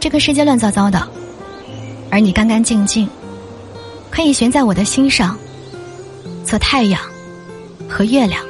这个世界乱糟糟的而你干干净净可以悬在我的心上做太阳和月亮。